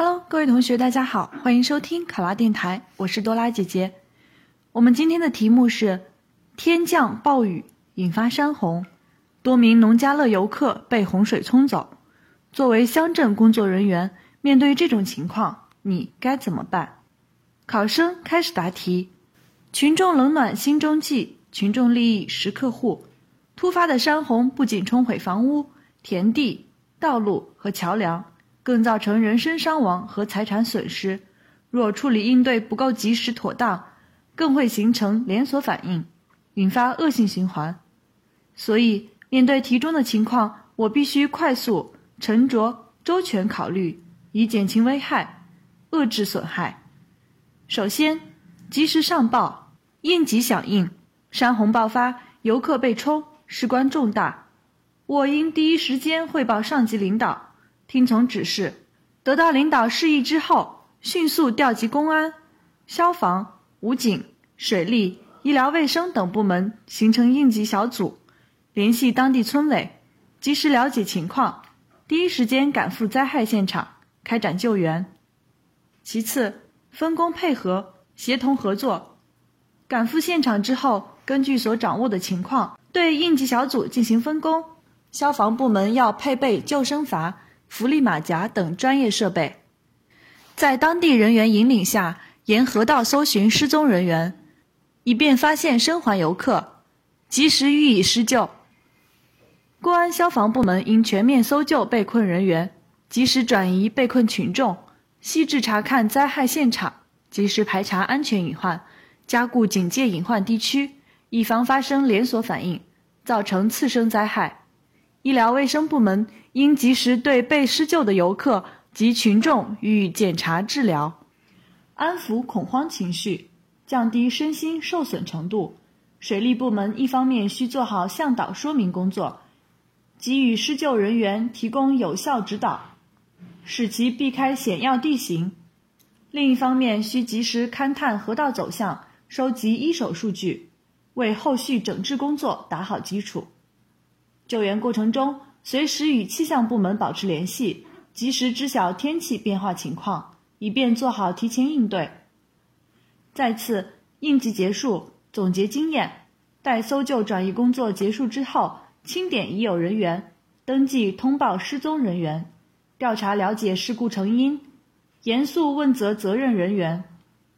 Hello，各位同学，大家好，欢迎收听考拉电台，我是多拉姐姐。我们今天的题目是：天降暴雨引发山洪，多名农家乐游客被洪水冲走。作为乡镇工作人员，面对这种情况，你该怎么办？考生开始答题。群众冷暖心中记，群众利益时刻护。突发的山洪不仅冲毁房屋、田地、道路和桥梁。更造成人身伤亡和财产损失。若处理应对不够及时妥当，更会形成连锁反应，引发恶性循环。所以，面对题中的情况，我必须快速、沉着、周全考虑，以减轻危害，遏制损害。首先，及时上报，应急响应。山洪爆发，游客被冲，事关重大，我应第一时间汇报上级领导。听从指示，得到领导示意之后，迅速调集公安、消防、武警、水利、医疗卫生等部门，形成应急小组，联系当地村委，及时了解情况，第一时间赶赴灾害现场开展救援。其次，分工配合、协同合作，赶赴现场之后，根据所掌握的情况，对应急小组进行分工。消防部门要配备救生筏。福利马甲等专业设备，在当地人员引领下，沿河道搜寻失踪人员，以便发现生还游客，及时予以施救。公安、消防部门应全面搜救被困人员，及时转移被困群众，细致查看灾害现场，及时排查安全隐患，加固警戒隐患地区，以防发生连锁反应，造成次生灾害。医疗卫生部门应及时对被施救的游客及群众予以检查治疗，安抚恐慌情绪，降低身心受损程度。水利部门一方面需做好向导说明工作，给予施救人员提供有效指导，使其避开险要地形；另一方面需及时勘探河道走向，收集一手数据，为后续整治工作打好基础。救援过程中，随时与气象部门保持联系，及时知晓天气变化情况，以便做好提前应对。再次，应急结束，总结经验，待搜救转移工作结束之后，清点已有人员，登记通报失踪人员，调查了解事故成因，严肃问责责任人员，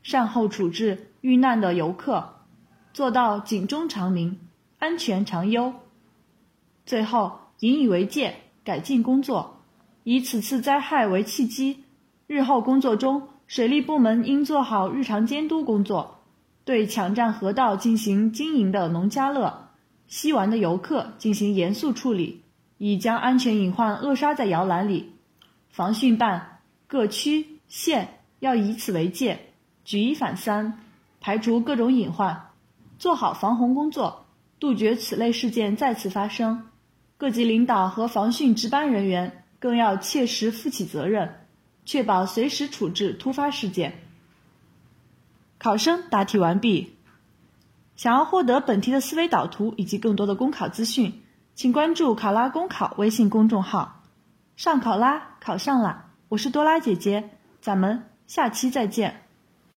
善后处置遇难的游客，做到警钟长鸣，安全长优。最后，引以为戒，改进工作，以此次灾害为契机。日后工作中，水利部门应做好日常监督工作，对抢占河道进行经营的农家乐、吸玩的游客进行严肃处理，以将安全隐患扼杀在摇篮里。防汛办各区县要以此为戒，举一反三，排除各种隐患，做好防洪工作，杜绝此类事件再次发生。各级领导和防汛值班人员更要切实负起责任，确保随时处置突发事件。考生答题完毕。想要获得本题的思维导图以及更多的公考资讯，请关注“考拉公考”微信公众号。上考拉，考上啦！我是多拉姐姐，咱们下期再见。